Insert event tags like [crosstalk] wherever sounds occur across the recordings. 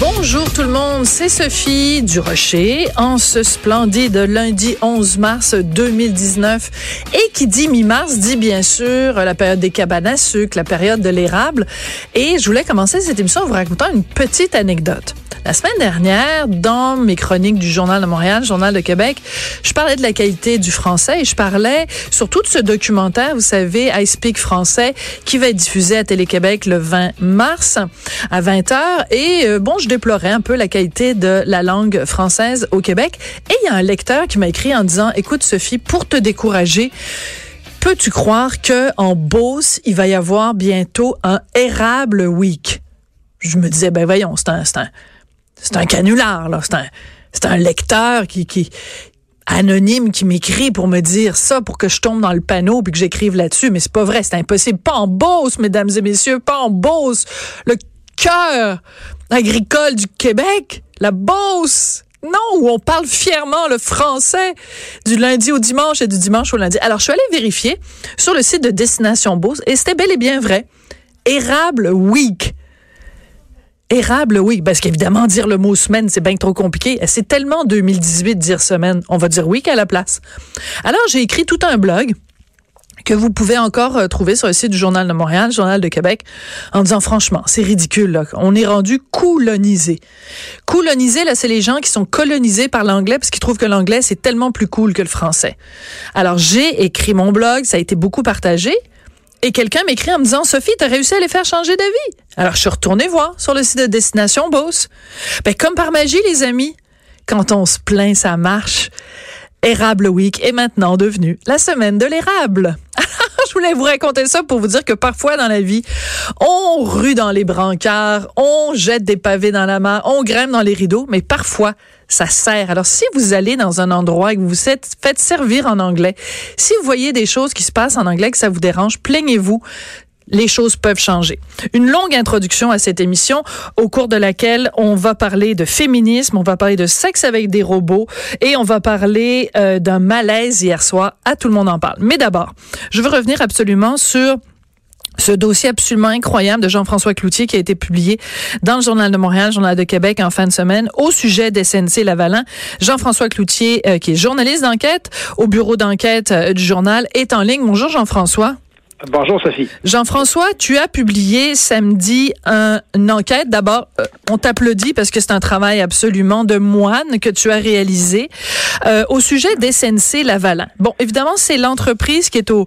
Bonjour tout le monde, c'est Sophie Durocher en ce splendide lundi 11 mars 2019. Et qui dit mi-mars dit bien sûr la période des cabanes à sucre, la période de l'érable. Et je voulais commencer cette émission en vous racontant une petite anecdote. La semaine dernière, dans mes chroniques du Journal de Montréal, Journal de Québec, je parlais de la qualité du français et je parlais surtout de ce documentaire, vous savez, I Speak français, qui va être diffusé à Télé-Québec le 20 mars à 20h. Et euh, bon, je déplorais un peu la qualité de la langue française au Québec. Et il y a un lecteur qui m'a écrit en disant, écoute Sophie, pour te décourager, peux-tu croire que en Beauce, il va y avoir bientôt un érable week? Je me disais, ben voyons, c'est un, c'est un, c'est un canular, là. C'est un, c'est un lecteur qui, qui, anonyme qui m'écrit pour me dire ça, pour que je tombe dans le panneau puis que j'écrive là-dessus. Mais c'est pas vrai, c'est impossible. Pas en Beauce, mesdames et messieurs, pas en Beauce. Le cœur agricole du Québec, la Beauce. Non, où on parle fièrement le français du lundi au dimanche et du dimanche au lundi. Alors, je suis allée vérifier sur le site de Destination Beauce et c'était bel et bien vrai. Érable Week. Érable, oui, parce qu'évidemment, dire le mot semaine, c'est bien trop compliqué. C'est tellement 2018 dire semaine. On va dire week à la place. Alors, j'ai écrit tout un blog que vous pouvez encore euh, trouver sur le site du Journal de Montréal, Journal de Québec, en disant franchement, c'est ridicule. On est rendu colonisé. Colonisé, là, c'est les gens qui sont colonisés par l'anglais parce qu'ils trouvent que l'anglais, c'est tellement plus cool que le français. Alors, j'ai écrit mon blog, ça a été beaucoup partagé. Et quelqu'un m'écrit en me disant, Sophie, t'as réussi à les faire changer d'avis. Alors, je suis retournée voir sur le site de Destination Beauce. Ben, comme par magie, les amis, quand on se plaint, ça marche. Érable Week est maintenant devenu la semaine de l'érable. [laughs] je voulais vous raconter ça pour vous dire que parfois dans la vie, on rue dans les brancards, on jette des pavés dans la main, on grimpe dans les rideaux, mais parfois, ça sert. Alors, si vous allez dans un endroit et que vous vous faites servir en anglais, si vous voyez des choses qui se passent en anglais que ça vous dérange, plaignez-vous les choses peuvent changer. Une longue introduction à cette émission au cours de laquelle on va parler de féminisme, on va parler de sexe avec des robots et on va parler euh, d'un malaise hier soir. À tout le monde en parle. Mais d'abord, je veux revenir absolument sur ce dossier absolument incroyable de Jean-François Cloutier qui a été publié dans le Journal de Montréal, Journal de Québec en fin de semaine au sujet d'SNC Lavalin. Jean-François Cloutier, euh, qui est journaliste d'enquête au bureau d'enquête euh, du journal, est en ligne. Bonjour Jean-François. Bonjour Sophie. Jean-François, tu as publié samedi un, une enquête. D'abord, euh, on t'applaudit parce que c'est un travail absolument de moine que tu as réalisé euh, au sujet d'SNC Lavalin. Bon, évidemment, c'est l'entreprise qui est au,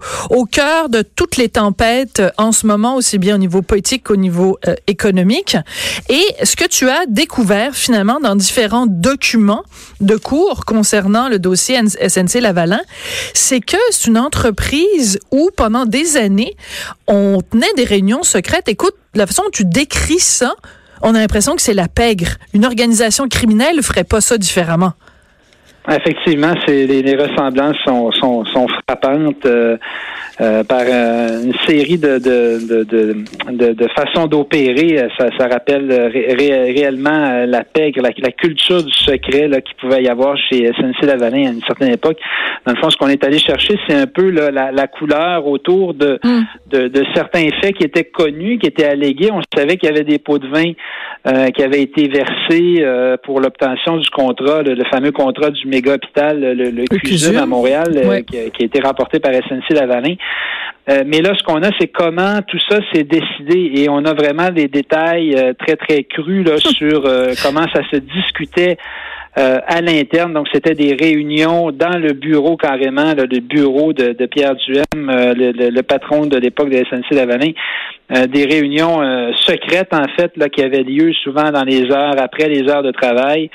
cœur de toutes les tempêtes euh, en ce moment, aussi bien au niveau politique qu'au niveau économique. Et ce que tu as découvert finalement dans différents documents de cours concernant le dossier SNC Lavalin, c'est que c'est une entreprise où pendant des on tenait des réunions secrètes. Écoute, la façon dont tu décris ça, on a l'impression que c'est la pègre. Une organisation criminelle ferait pas ça différemment. Effectivement, c'est les, ressemblances sont frappantes euh, euh, par euh, une série de, de, de, de, de façons d'opérer. Ça, ça rappelle ré, réellement la pègre, la, la, culture du secret là, qui pouvait y avoir chez SNC Lavalin à une certaine époque. Dans le fond, ce qu'on est allé chercher, c'est un peu là, la, la, couleur autour de, mm. de, de, certains faits qui étaient connus, qui étaient allégués. On savait qu'il y avait des pots de vin euh, qui avaient été versés pour l'obtention du contrat, le, le fameux contrat du méga hôpital, le, le, à Montréal, ouais. qui, qui, a été rapporté par SNC Lavalin. Euh, mais là, ce qu'on a, c'est comment tout ça s'est décidé et on a vraiment des détails euh, très, très crus là, [laughs] sur euh, comment ça se discutait à l'interne. Donc, c'était des réunions dans le bureau carrément, le bureau de, Pierre Duhem, le, patron de l'époque de SNC Lavalin. des réunions secrètes, en fait, là, qui avaient lieu souvent dans les heures, après les heures de travail.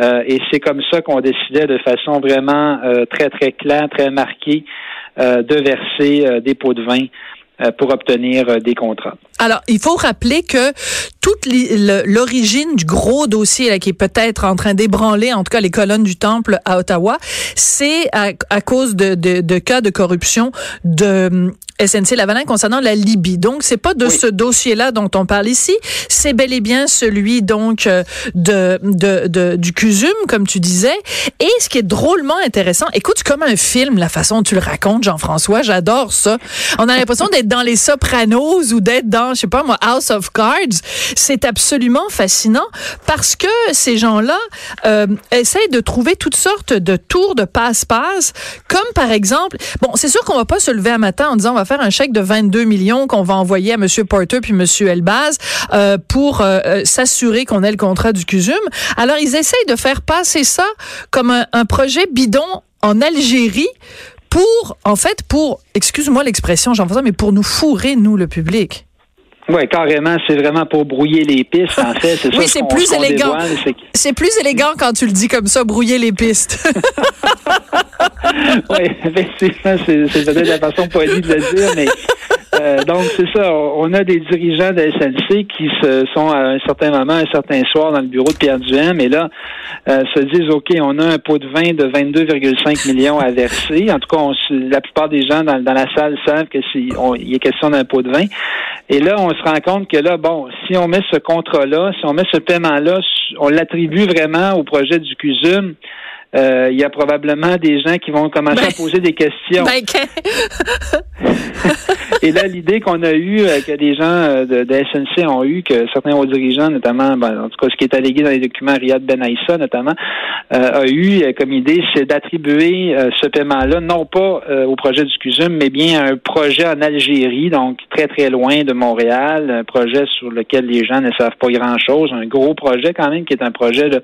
et c'est comme ça qu'on décidait de façon vraiment très, très claire, très marquée, de verser des pots de vin pour obtenir des contrats. Alors, il faut rappeler que toute l'origine du gros dossier là, qui est peut-être en train d'ébranler, en tout cas les colonnes du temple à Ottawa, c'est à, cause de, de, de, cas de corruption de SNC Lavalin concernant la Libye. Donc, c'est pas de ce dossier-là dont on parle ici. C'est bel et bien celui donc euh, de, de, de, du CUSUM, comme tu disais. Et ce qui est drôlement intéressant, écoute, comme un film, la façon dont tu le racontes, Jean-François, j'adore ça. On a l'impression d'être dans les Sopranos ou d'être dans, je sais pas moi, House of Cards. C'est absolument fascinant parce que ces gens-là euh, essayent de trouver toutes sortes de tours de passe-passe, comme par exemple, bon, c'est sûr qu'on va pas se lever un matin en disant on va faire un chèque de 22 millions qu'on va envoyer à M. Porter puis M. Elbaz euh, pour euh, euh, s'assurer qu'on ait le contrat du CUSUM. Alors, ils essayent de faire passer ça comme un, un projet bidon en Algérie pour, en fait, pour, excuse-moi l'expression, Jean-François, mais pour nous fourrer, nous, le public. Oui, carrément, c'est vraiment pour brouiller les pistes, en fait. [laughs] oui, c'est plus élégant. C'est plus élégant quand tu le dis comme ça, brouiller les pistes. [laughs] [laughs] oui, effectivement, c'est peut-être la façon polie de le dire, mais euh, donc c'est ça. On a des dirigeants de SNC qui se sont à un certain moment, un certain soir dans le bureau de Pierre Duhem, et là euh, se disent OK, on a un pot de vin de 22,5 millions à verser. En tout cas, la plupart des gens dans, la salle savent que il y a question d'un pot de vin. Et là, on se rend compte que là, bon, si on met ce contrat-là, si on met ce paiement-là, on l'attribue vraiment au projet du CUSUM euh, il y a probablement des gens qui vont commencer à ben, poser des questions. Ben, [laughs] Et là, l'idée qu'on a eue, euh, que des gens euh, de, SNC ont eu, que certains hauts dirigeants, notamment, ben, en tout cas, ce qui est allégué dans les documents, Riyad Ben Aïssa, notamment, a eu comme idée, c'est d'attribuer ce paiement-là, non pas au projet du CUSUM, mais bien à un projet en Algérie, donc très, très loin de Montréal, un projet sur lequel les gens ne savent pas grand-chose, un gros projet quand même, qui est un projet, de,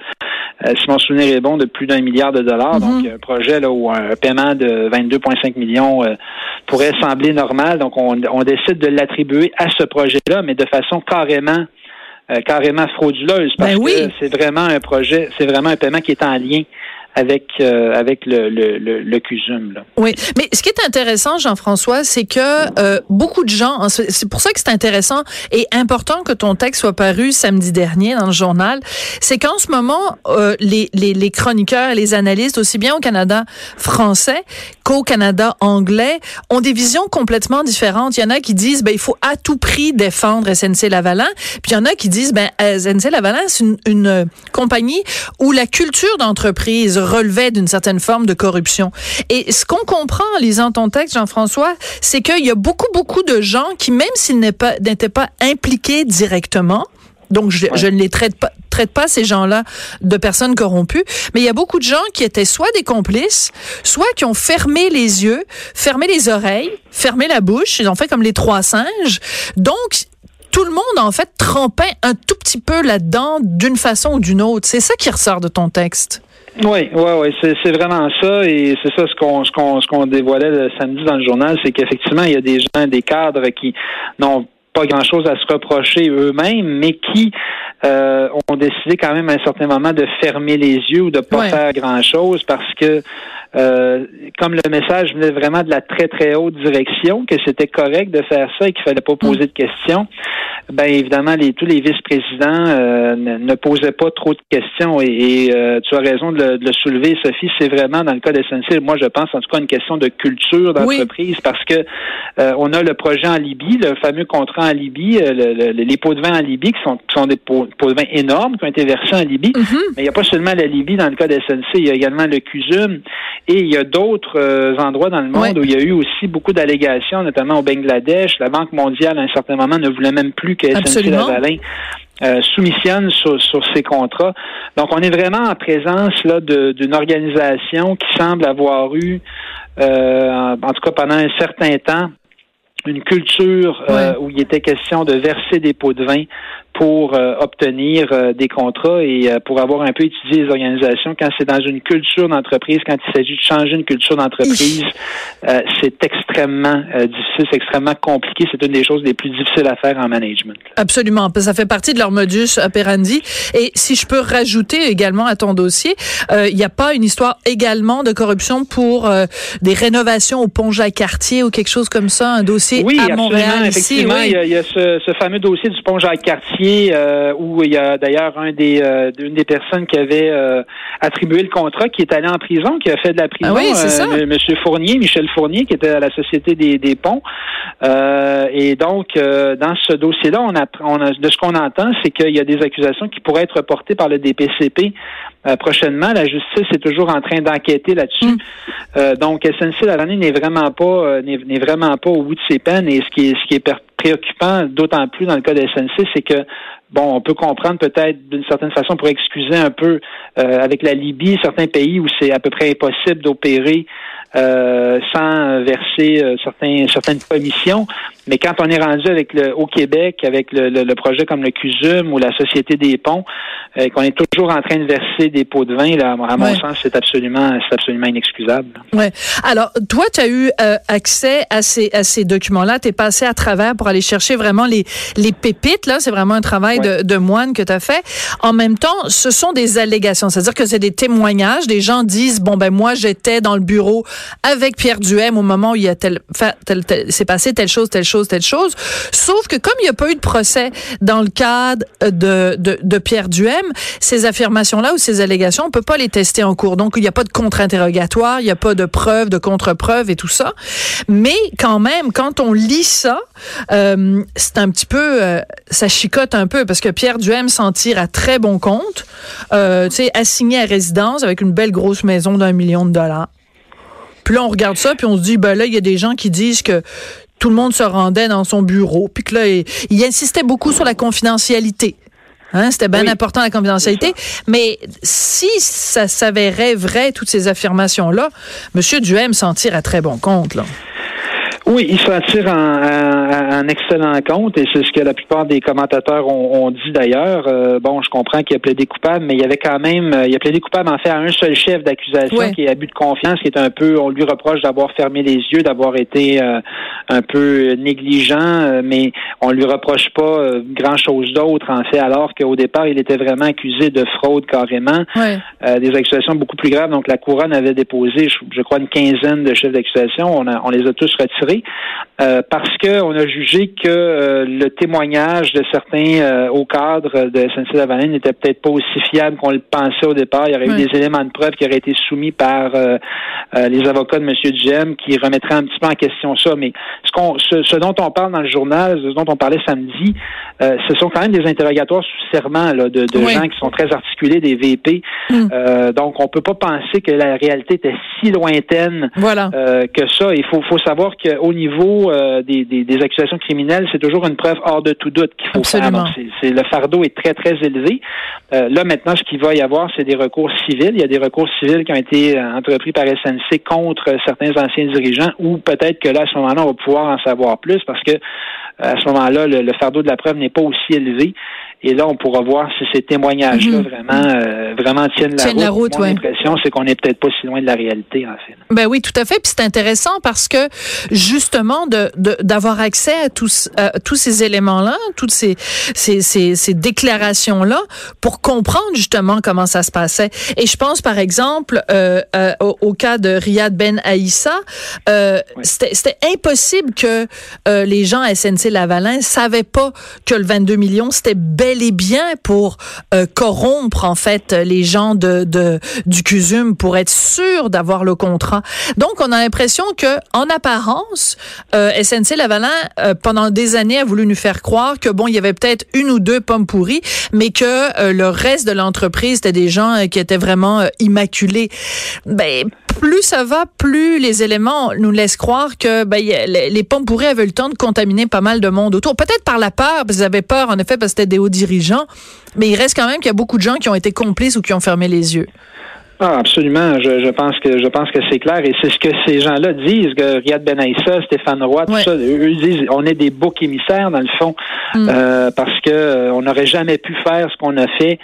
si mon souvenir est bon, de plus d'un million de dollars. Donc, mhm. un projet là, où un paiement de 22,5 millions euh, pourrait sembler normal. Donc, on, décide de l'attribuer à ce projet-là, mais de façon carrément euh, carrément frauduleuse parce ben que c'est vraiment un projet, c'est vraiment un paiement qui est en lien avec euh, avec le, le, le, CUSUM. Là. Oui, mais ce qui est intéressant, Jean-François, c'est que euh, beaucoup de gens, c'est pour ça que c'est intéressant et important que ton texte soit paru samedi dernier dans le journal, c'est qu'en ce moment, euh, les, les, les chroniqueurs et les analystes, aussi bien au Canada français qu'au Canada anglais, ont des visions complètement différentes. Il y en a qui disent, ben, il faut à tout prix défendre SNC Lavalin, puis il y en a qui disent, ben, SNC Lavalin, c'est une, une compagnie où la culture d'entreprise relevait d'une certaine forme de corruption. Et ce qu'on comprend en lisant ton texte, Jean-François, c'est qu'il y a beaucoup, beaucoup de gens qui, même s'ils n'étaient pas, impliqués directement, donc je, ne les traite pas, traite pas ces gens-là de personnes corrompues, mais il y a beaucoup de gens qui étaient soit des complices, soit qui ont fermé les yeux, fermé les oreilles, fermé la bouche, ils ont fait comme les trois singes. Donc tout le monde en fait trempait un tout petit peu là-dedans d'une façon ou d'une autre. C'est ça qui ressort de ton texte. Oui, oui, oui, c'est vraiment ça, et c'est ça ce qu'on ce qu'on ce qu'on dévoilait le samedi dans le journal, c'est qu'effectivement il y a des gens, des cadres qui n'ont pas grand-chose à se reprocher eux-mêmes, mais qui euh, ont décidé quand même à un certain moment de fermer les yeux ou de pas faire grand-chose parce que euh, comme le message venait vraiment de la très très haute direction, que c'était correct de faire ça et qu'il fallait pas poser de questions, ben évidemment les, tous les vice-présidents euh, ne, posaient pas trop de questions. Et, euh, tu as raison de le, soulever, Sophie, c'est vraiment dans le cas d'SNC, moi je pense en tout cas une question de culture d'entreprise parce que on a le projet en Libye, le fameux contrat en Libye, les pots de vin en Libye qui sont, sont des pots, de vin énormes qui ont été versés en Libye, mm-hmm. mais il n'y a pas seulement la Libye dans le cas d'SNC, il y a également le CUSUM et il y a d'autres euh, endroits dans le monde où il y a eu aussi beaucoup d'allégations, notamment au Bangladesh. La Banque mondiale, à un certain moment, ne voulait même plus que SNC-Lavalin euh, soumissionne sur, ces contrats. Donc, on est vraiment en présence là d'une organisation qui semble avoir eu, euh, en, tout cas pendant un certain temps, une culture où il était question de verser des pots de vin pour euh, obtenir euh, des contrats et euh, pour avoir un peu étudié les organisations quand c'est dans une culture d'entreprise, quand il s'agit de changer une culture d'entreprise, c'est extrêmement difficile, c'est extrêmement compliqué. C'est une des choses les plus difficiles à faire en management. Absolument. Ça fait partie de leur modus operandi. Et si je peux rajouter également à ton dossier, il n'y a pas une histoire également de corruption pour des rénovations au pont Jacques-Cartier ou quelque chose comme ça, un dossier oui, à Montréal. Effectivement, il, y a, il y a ce, ce fameux dossier du pont Jacques-Cartier euh, où il y a d'ailleurs un des euh, une des personnes qui avait euh, attribué le contrat qui est allé en prison, qui a fait de la prison. Ah Monsieur Fournier, Michel Fournier, qui était à la Société des, des ponts. et donc, dans ce dossier-là, on, on a, de ce qu'on entend, c'est qu'il y a des accusations qui pourraient être portées par le DPCP prochainement. La justice est toujours en train d'enquêter là-dessus. Mm. donc, SNC Lavalin n'est vraiment pas n'est vraiment pas au bout de ses peines. Et ce qui est ce qui est préoccupant, d'autant plus dans le cas de SNC, c'est que bon, on peut comprendre peut-être d'une certaine façon pour excuser un peu euh, avec la Libye, certains pays où c'est à peu près impossible d'opérer euh, sans verser euh, certains, certaines commissions. Mais quand on est rendu avec le au Québec, avec le, le, projet comme le CUSUM ou la Société des ponts, euh, qu'on est toujours en train de verser des pots de vin, là, à mon sens, c'est absolument, c'est absolument inexcusable. Ouais. Alors, toi, tu as eu euh, accès à ces, à ces documents-là? Tu es passé à travers pour aller chercher vraiment les, les pépites. Là, c'est vraiment un travail de, de, moine que tu as fait. En même temps, ce sont des allégations. C'est-à-dire que c'est des témoignages. Des gens disent, bon, ben moi, j'étais dans le bureau avec Pierre Duhem au moment où il a tel, tel, tel, c'est passé telle chose, telle chose, telle chose. Sauf que comme il n'y a pas eu de procès dans le cadre de, de, de Pierre Duhem, ces affirmations-là ou ces allégations, on peut pas les tester en cours. Donc, il n'y a pas de contre-interrogatoire, il n'y a pas de preuves, de contre-preuves et tout ça. Mais quand même, quand on lit ça, euh, c'est un petit peu, euh, ça chicote un peu parce que Pierre Duhem s'en tire à très bon compte. Euh, tu sais, assigné à résidence avec une belle grosse maison d'un million de dollars. Puis là, on regarde ça, puis on se dit, ben là, il y a des gens qui disent que tout le monde se rendait dans son bureau, puis que là, il, insistait beaucoup sur la confidentialité. Hein, c'était bien important la confidentialité. Mais si ça s'avérait vrai, toutes ces affirmations-là, M. Duhem s'en tire à très bon compte. Là. Oui, il s'en tire en, excellent compte et c'est ce que la plupart des commentateurs ont, dit d'ailleurs. Euh, bon, je comprends qu'il y a plaidé coupable, mais il y avait quand même, euh, il a plaidé coupable en fait à un seul chef d'accusation qui est abus de confiance, qui est un peu, on lui reproche d'avoir fermé les yeux, d'avoir été euh, un peu négligent, mais on lui reproche pas grand chose d'autre en fait, alors qu'au départ il était vraiment accusé de fraude carrément, des accusations beaucoup plus graves. Donc la couronne avait déposé, je, crois, une quinzaine de chefs d'accusation. On, on les a tous retirés euh, parce qu'on a jugé que euh, le témoignage de certains euh, hauts cadres de SNC-Lavalin n'était peut-être pas aussi fiable qu'on le pensait au départ. Il y aurait eu des éléments de preuve qui auraient été soumis par les avocats de M. Duhem qui remettraient un petit peu en question ça. Mais ce, qu'on, ce, dont on parle dans le journal, ce dont on parlait samedi, ce sont quand même des interrogatoires sous serment là, de, gens qui sont très articulés, des VP. Mm. donc, on peut pas penser que la réalité était si lointaine que ça. Il faut, faut savoir que au niveau euh, des, des, accusations criminelles, c'est toujours une preuve hors de tout doute qu'il faut faire. c'est, le fardeau est très, très élevé. Euh, là, maintenant, ce qu'il va y avoir, c'est des recours civils. Il y a des recours civils qui ont été euh, entrepris par SNC contre certains anciens dirigeants ou peut-être que là, à ce moment-là, on va pouvoir en savoir plus parce que à ce moment-là, le fardeau de la preuve n'est pas aussi élevé. Et là, on pourra voir si ces témoignages-là mhm. vraiment, euh, vraiment tiennent la route. Mon impression, c'est qu'on n'est peut-être pas si loin de la réalité, en fait. Ben oui, tout à fait. Puis c'est intéressant parce que justement, de d'avoir accès à tous tous ces éléments-là, toutes ces ces, ces, ces déclarations-là, pour comprendre justement comment ça se passait. Et je pense, par exemple, euh, euh au, cas de Riyad Ben Aïssa, euh, c'était impossible que euh, les gens à SNC Lavalin savaient pas que le 22 millions c'était bel les bien pour euh, corrompre en fait les gens de, de du CUSUM pour être sûr d'avoir le contrat. Donc on a l'impression que en apparence euh, SNC Lavalin euh, pendant des années a voulu nous faire croire que bon il y avait peut-être une ou deux pommes pourries mais que le reste de l'entreprise c'était des gens qui étaient vraiment immaculés. Ben plus ça va, plus les éléments nous laissent croire que ben, les, pommes pourries avaient le temps de contaminer pas mal de monde autour. Peut-être par la peur, parce qu'ils avaient peur, en effet, parce que c'était des hauts dirigeants, mais il reste quand même qu'il y a beaucoup de gens qui ont été complices ou qui ont fermé les yeux. Ah, absolument. Je, je pense que je pense que c'est clair et c'est ce que ces gens-là disent. Que Riyad Benaïssa, Stéphane Roy, tout Ouais. ça, eux disent on est des boucs émissaires dans le fond Mm. euh, parce que euh, on n'aurait jamais pu faire ce qu'on a fait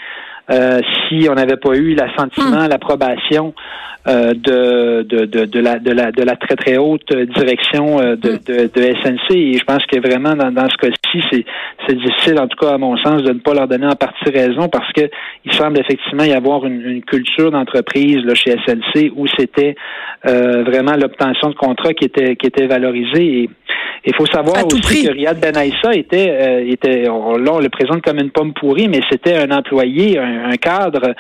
euh, si on n'avait pas eu l'assentiment, l'approbation euh, de, de, de, de la, de, la, de la très très haute direction euh, de, de, de SNC. Et je pense que vraiment dans, dans ce cas-ci, c'est, c'est difficile, en tout cas à mon sens, de ne pas leur donner en partie raison parce que il semble effectivement y avoir une, une culture d'entreprise là, chez SNC où c'était euh, vraiment l'obtention de contrats qui était qui était valorisée. Et il faut savoir aussi prix. que Riyad Benaïssa était, euh, était on, là, on le présente comme une pomme pourrie, mais c'était un employé, un, un cadre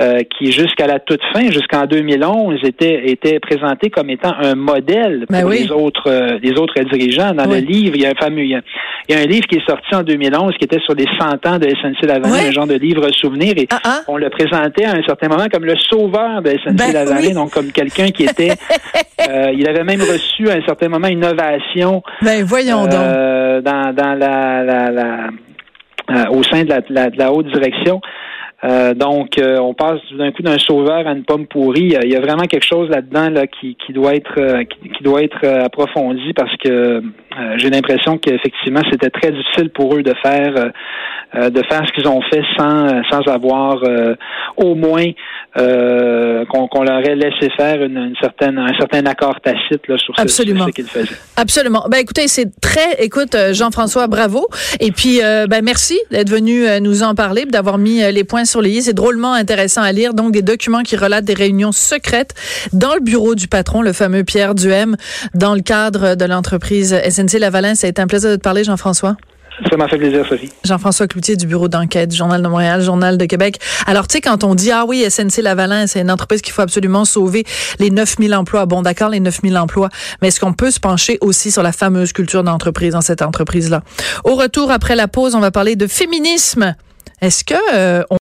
euh, qui, jusqu'à la toute fin, jusqu'en 2011, était, était présenté comme étant un modèle Ben pour oui. les autres euh, les autres dirigeants. Dans Oui. le livre, il y a un fameux, il y a, il y a un livre qui est sorti en 2011 qui était sur les 100 ans de SNC Lavalin, Ouais. un genre de livre souvenir, et Ah, ah. on le présentait à un certain moment comme le sauveur de SNC Ben oui. donc comme quelqu'un qui était, [laughs] euh, il avait même reçu à un certain moment une ovation Ben voyons donc. dans, dans la, la, la- euh, au sein de la, de la- de la haute direction. Euh, donc, euh, on passe d'un coup d'un sauveur à une pomme pourrie. Il y a- vraiment quelque chose là-dedans là, qui, qui doit être euh, qui, qui doit être euh, approfondi parce que euh, j'ai l'impression qu'effectivement c'était très difficile pour eux de faire euh, euh, de faire ce qu'ils ont fait sans sans avoir euh, au moins euh, qu'on leur ait laissé faire une, une certaine un certain accord tacite là, sur ce, Absolument. sur ce qu'ils faisaient. Absolument. Ben écoutez, c'est très. Écoute, Jean-François, bravo. Et puis, ben merci d'être venu nous en parler, d'avoir mis les points sur les i. C'est drôlement intéressant à lire. Donc, des documents qui relatent des réunions secrètes dans le bureau du patron, le fameux Pierre Duhem, dans le cadre de l'entreprise SNC Lavalin. Ça a été un plaisir de te parler, Jean-François. Ça m'a fait plaisir, Sophie. Jean-François Cloutier du bureau d'enquête, Journal de Montréal, Journal de Québec. Alors, tu sais, quand on dit, ah oui, SNC Lavalin, c'est une entreprise qu'il faut absolument sauver, les 9000 emplois. Bon, d'accord, les 9000 emplois. Mais est-ce qu'on peut se pencher aussi sur la fameuse culture d'entreprise dans cette entreprise-là? Au retour, après la pause, on va parler de féminisme. Est-ce que, euh, on